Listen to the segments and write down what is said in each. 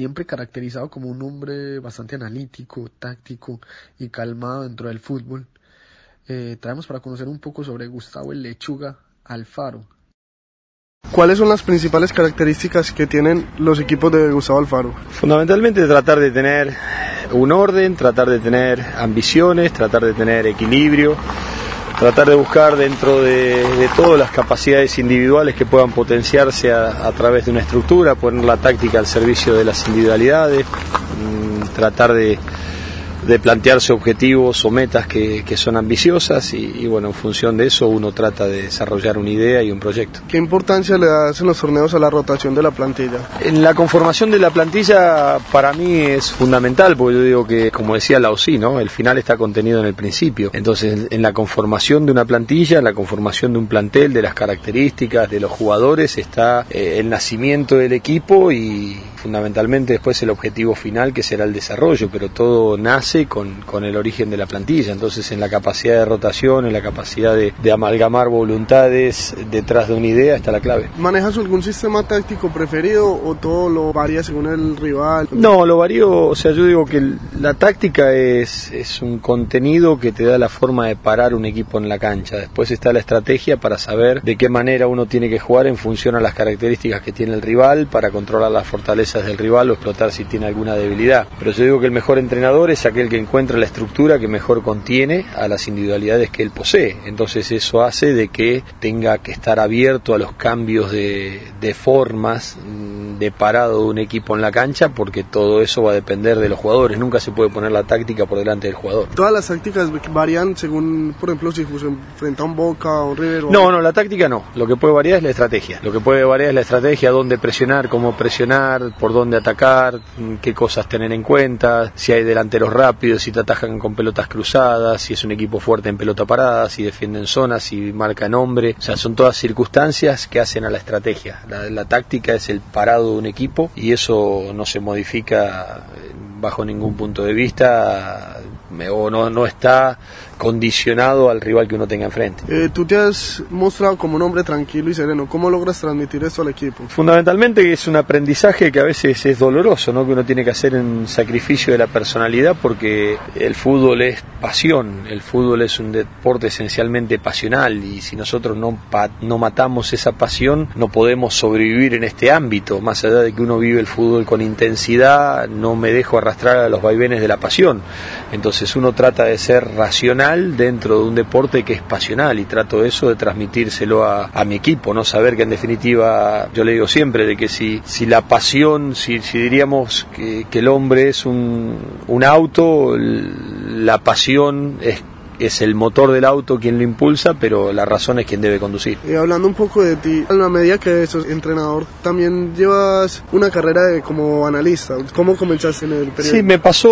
siempre caracterizado como un hombre bastante analítico, táctico y calmado dentro del fútbol, eh, traemos para conocer un poco sobre Gustavo el Lechuga Alfaro. ¿Cuáles son las principales características que tienen los equipos de Gustavo Alfaro? Fundamentalmente tratar de tener un orden, tratar de tener ambiciones, tratar de tener equilibrio, tratar de buscar dentro de, todas las capacidades individuales que puedan potenciarse a, través de una estructura, poner la táctica al servicio de las individualidades, mm, tratar de, de plantearse objetivos o metas que, son ambiciosas y, bueno, en función de eso uno trata de desarrollar una idea y un proyecto. ¿Qué importancia le das en los torneos a la rotación de la plantilla? En la conformación de la plantilla para mí es fundamental, porque yo digo que, como decía Laosí, ¿no? el final está contenido en el principio. Entonces, en la conformación de una plantilla, en la conformación de un plantel, de las características de los jugadores, está eh, el nacimiento del equipo y fundamentalmente después el objetivo final que será el desarrollo, pero todo nace con, con el origen de la plantilla, entonces en la capacidad de rotación, en la capacidad de, amalgamar voluntades detrás de una idea está la clave. ¿Manejas algún sistema táctico preferido o todo lo varía según el rival? No, lo varío, o sea, yo digo que la táctica es, es un contenido que te da la forma de parar un equipo en la cancha, después está la estrategia para saber de qué manera uno tiene que jugar en función a las características que tiene el rival para controlar las fortalezas del rival o explotar si tiene alguna debilidad. Pero yo digo que el mejor entrenador es aquel que encuentra la estructura que mejor contiene a las individualidades que él posee. Entonces eso hace de que tenga que estar abierto a los cambios de, formas de parado de un equipo en la cancha porque todo eso va a depender de los jugadores. Nunca se puede poner la táctica por delante del jugador. Todas las tácticas varían según, por ejemplo, si se enfrenta a un Boca o un River. No, no, la táctica no. Lo que puede variar es la estrategia. Lo que puede variar es la estrategia, dónde presionar, cómo presionar, por dónde atacar, qué cosas tener en cuenta, si hay delanteros rápidos, si te atajan con pelotas cruzadas, si es un equipo fuerte en pelota parada, si defienden zonas, si marca nombre. O sea, son todas circunstancias que hacen a la estrategia. La, la táctica es el parado de un equipo y eso no se modifica bajo ningún punto de vista o no, no está condicionado al rival que uno tenga enfrente. Eh, tú te has mostrado como un hombre tranquilo y sereno. ¿Cómo logras transmitir esto al equipo? Fundamentalmente es un aprendizaje que a veces es doloroso, ¿no? que uno tiene que hacer en sacrificio de la personalidad porque el fútbol es pasión, el fútbol es un deporte esencialmente pasional y si nosotros no, no matamos esa pasión no podemos sobrevivir en este ámbito. Más allá de que uno vive el fútbol con intensidad, no me dejo arrastrar a los vaivenes de la pasión. Entonces uno trata de ser racional dentro de un deporte que es pasional y trato eso de transmitírselo a, mi equipo, no saber que en definitiva, yo le digo siempre, de que si, si la pasión, si, si diríamos que, que, el hombre es un, un auto, la pasión es es el motor del auto quien lo impulsa, pero la razón es quien debe conducir. Y hablando un poco de ti, a la medida que sos entrenador, también llevas una carrera de, como analista. ¿Cómo comenzaste en el periodo? Sí, me pasó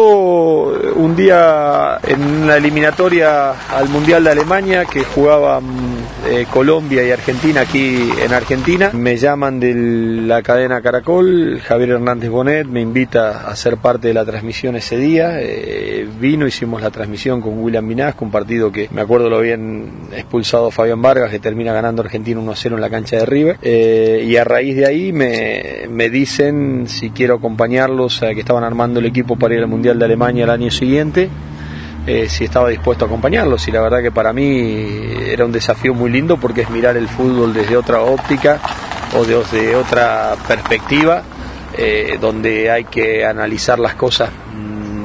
un día en la eliminatoria al Mundial de Alemania que jugaban eh, Colombia y Argentina aquí en Argentina. Me llaman de la cadena Caracol, Javier Hernández Bonet me invita a ser parte de la transmisión ese día. Eh, vino, hicimos la transmisión con William Minás, con partido que me acuerdo lo habían expulsado Fabián Vargas, que termina ganando Argentina 1-0 en la cancha de River. Eh, y a raíz de ahí me, me dicen si quiero acompañarlos, a que estaban armando el equipo para ir al Mundial de Alemania el año siguiente. Eh, si estaba dispuesto a acompañarlos y la verdad que para mí era un desafío muy lindo porque es mirar el fútbol desde otra óptica o desde otra perspectiva eh, donde hay que analizar las cosas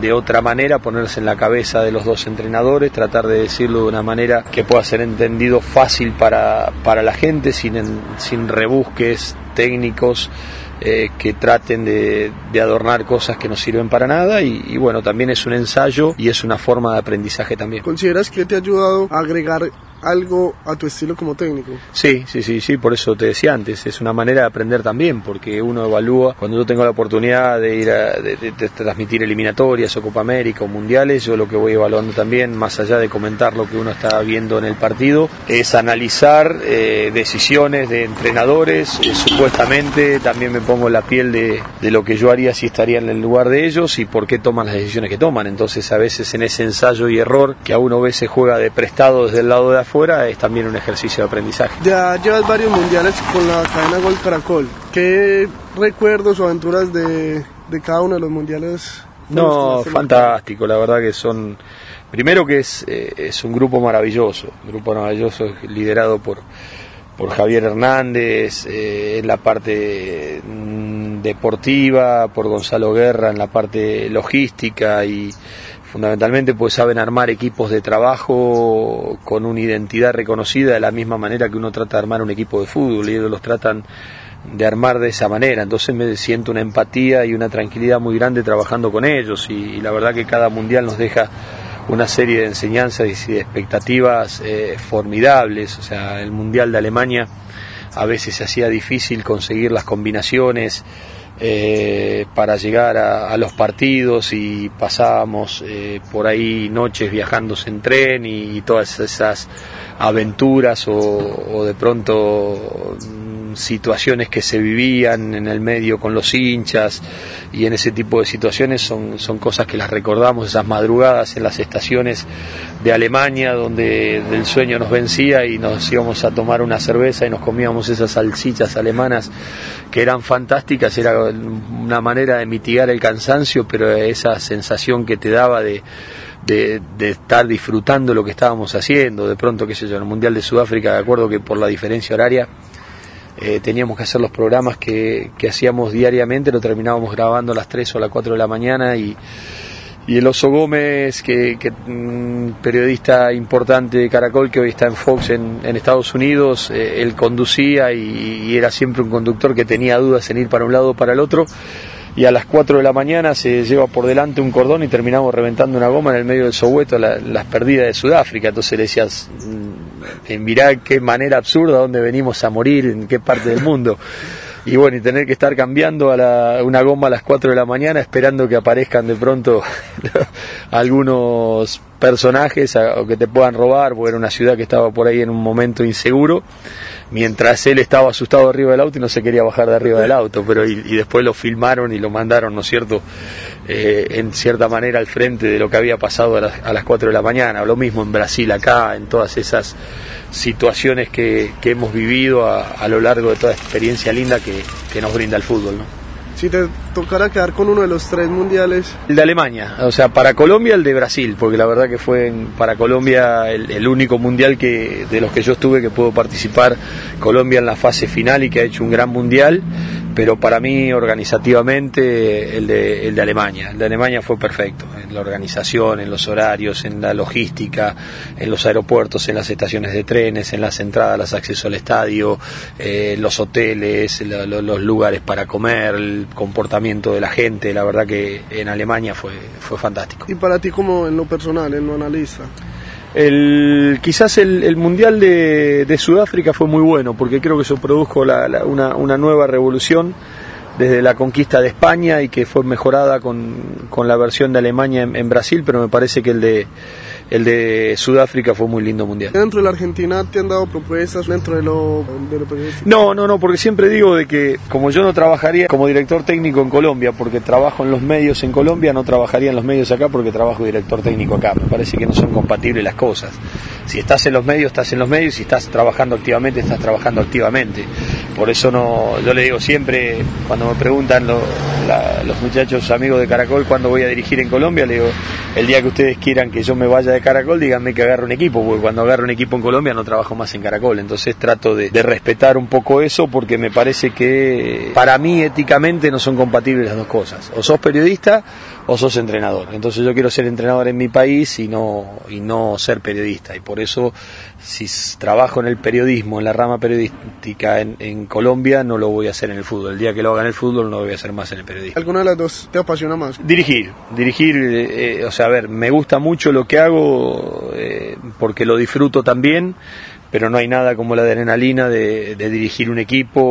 de otra manera, ponerse en la cabeza de los dos entrenadores, tratar de decirlo de una manera que pueda ser entendido fácil para, para la gente, sin, sin rebusques técnicos. Eh, que traten de, adornar cosas que no sirven para nada y, y, bueno, también es un ensayo y es una forma de aprendizaje también. ¿Consideras que te ha ayudado a agregar algo a tu estilo como técnico. Sí, sí, sí, sí, por eso te decía antes, es una manera de aprender también, porque uno evalúa, cuando yo tengo la oportunidad de ir a de, transmitir eliminatorias o Copa América o Mundiales, yo lo que voy evaluando también, más allá de comentar lo que uno está viendo en el partido, es analizar eh, decisiones de entrenadores, eh, supuestamente también me pongo la piel de, de lo que yo haría si estaría en el lugar de ellos y por qué toman las decisiones que toman, entonces a veces en ese ensayo y error que a uno a veces juega de prestado desde el lado de afuera, fuera es también un ejercicio de aprendizaje. Ya llevas varios mundiales con la cadena Gol Caracol. ¿Qué recuerdos o aventuras de de cada uno de los mundiales? No, fantástico, la verdad que son, primero que es, eh, es un grupo maravilloso, un grupo maravilloso liderado por, por Javier Hernández eh, en la parte mm, deportiva, por Gonzalo Guerra en la parte logística y fundamentalmente pues saben armar equipos de trabajo con una identidad reconocida de la misma manera que uno trata de armar un equipo de fútbol y ellos los tratan de armar de esa manera. Entonces me siento una empatía y una tranquilidad muy grande trabajando con ellos y, la verdad que cada mundial nos deja una serie de enseñanzas y de expectativas eh, formidables. O sea, el mundial de Alemania a veces se hacía difícil conseguir las combinaciones. Eh, para llegar a, los partidos y pasábamos eh, por ahí noches viajando en tren y, todas esas aventuras o de pronto situaciones que se vivían en el medio con los hinchas y en ese tipo de situaciones son, son cosas que las recordamos, esas madrugadas en las estaciones de Alemania donde del sueño nos vencía y nos íbamos a tomar una cerveza y nos comíamos esas salchichas alemanas que eran fantásticas, era una manera de mitigar el cansancio, pero esa sensación que te daba de, de, de, estar disfrutando lo que estábamos haciendo. De pronto, qué sé yo, en el Mundial de Sudáfrica, de acuerdo que por la diferencia horaria, eh, teníamos que hacer los programas que, hacíamos diariamente, lo terminábamos grabando a las 3 o a las 4 de la mañana y, y el Oso Gómez, que, que mm, periodista importante de Caracol, que hoy está en Fox en, Estados Unidos, eh, él conducía y, era siempre un conductor que tenía dudas en ir para un lado o para el otro. Y a las 4 de la mañana se lleva por delante un cordón y terminamos reventando una goma en el medio del Soweto, las perdidas de Sudáfrica. Entonces le decías, en mirá qué manera absurda, dónde venimos a morir, en qué parte del mundo. Y bueno, y tener que estar cambiando a la, una goma a las 4 de la mañana esperando que aparezcan de pronto algunos personajes o que te puedan robar, porque era una ciudad que estaba por ahí en un momento inseguro, mientras él estaba asustado arriba del auto y no se quería bajar de arriba del auto, pero y, después lo filmaron y lo mandaron, ¿no es cierto?, eh, en cierta manera al frente de lo que había pasado a las, a las 4 de la mañana, lo mismo en Brasil acá, en todas esas situaciones que, que hemos vivido a, a, lo largo de toda experiencia linda que, que nos brinda el fútbol, ¿no? Si te tocara quedar con uno de los tres mundiales? El de Alemania, o sea, para Colombia el de Brasil, porque la verdad que fue para Colombia el, único mundial que de los que yo estuve que puedo participar Colombia en la fase final y que ha hecho un gran mundial pero para mí organizativamente el de, el de Alemania. El de Alemania fue perfecto, en la organización, en los horarios, en la logística, en los aeropuertos, en las estaciones de trenes, en las entradas, los accesos al estadio, eh, los hoteles, los lugares para comer, el comportamiento de la gente. La verdad que en Alemania fue, fue fantástico. ¿Y para ti como en lo personal, en lo analista? El, quizás el, Mundial de, Sudáfrica fue muy bueno porque creo que eso produjo una, una, nueva revolución desde la conquista de España y que fue mejorada con la versión de Alemania en, Brasil, pero me parece que el de, el de Sudáfrica fue muy lindo mundial. ¿Dentro de la Argentina te han dado propuestas dentro de lo, No, no, no, porque siempre digo de que como yo no trabajaría como director técnico en Colombia, porque trabajo en los medios en Colombia, no trabajaría en los medios acá porque trabajo director técnico acá. Me parece que no son compatibles las cosas. Si estás en los medios, estás en los medios, si estás trabajando activamente, estás trabajando activamente. Por eso no, yo le digo siempre, cuando me preguntan los muchachos amigos de Caracol cuándo voy a dirigir en Colombia, le digo, el día que ustedes quieran que yo me vaya de Caracol, díganme que agarro un equipo, porque cuando agarro un equipo en Colombia no trabajo más en Caracol. Entonces trato de, respetar un poco eso porque me parece que para mí éticamente no son compatibles las dos cosas. O sos periodista o sos entrenador. Entonces yo quiero ser entrenador en mi país y no, y no ser periodista. Y por eso si trabajo en el periodismo, en la rama periodística en, en Colombia, no lo voy a hacer en el fútbol. El día que lo haga en el fútbol no lo voy a hacer más en el periodismo. ¿Alguna de las dos te apasiona más? Dirigir, dirigir, eh, eh, o sea, a ver, me gusta mucho lo que hago eh, porque lo disfruto también, pero no hay nada como la adrenalina de, dirigir un equipo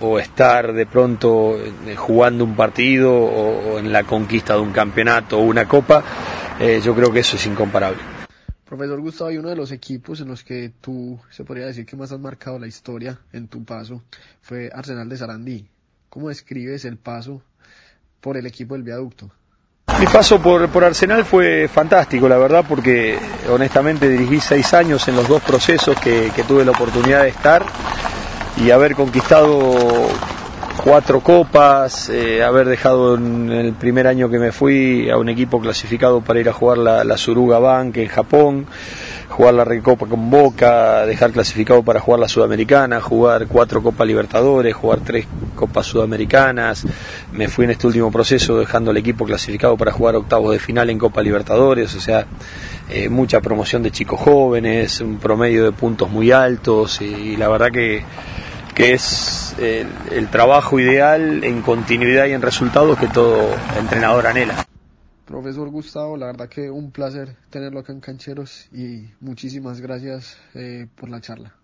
o, estar de pronto jugando un partido o, en la conquista de un campeonato o una copa. yo creo que eso es incomparable. Profesor Gustavo, hay uno de los equipos en los que tú, se podría decir que más has marcado la historia en tu paso, fue Arsenal de Sarandí. ¿Cómo describes el paso por el equipo del viaducto? Mi paso por, por Arsenal fue fantástico, la verdad, porque honestamente dirigí seis años en los dos procesos que, tuve la oportunidad de estar y haber conquistado cuatro copas, eh, haber dejado en el primer año que me fui a un equipo clasificado para ir a jugar la, Suruga Bank en Japón, jugar la Recopa con Boca, dejar clasificado para jugar la Sudamericana, jugar cuatro Copas Libertadores, jugar tres Copas Sudamericanas. Me fui en este último proceso dejando el equipo clasificado para jugar octavos de final en Copa Libertadores, o sea, eh, mucha promoción de chicos jóvenes, un promedio de puntos muy altos y, la verdad que, que es el, trabajo ideal en continuidad y en resultados que todo entrenador anhela. Profesor Gustavo, la verdad que un placer tenerlo acá en Cancheros y muchísimas gracias eh, por la charla.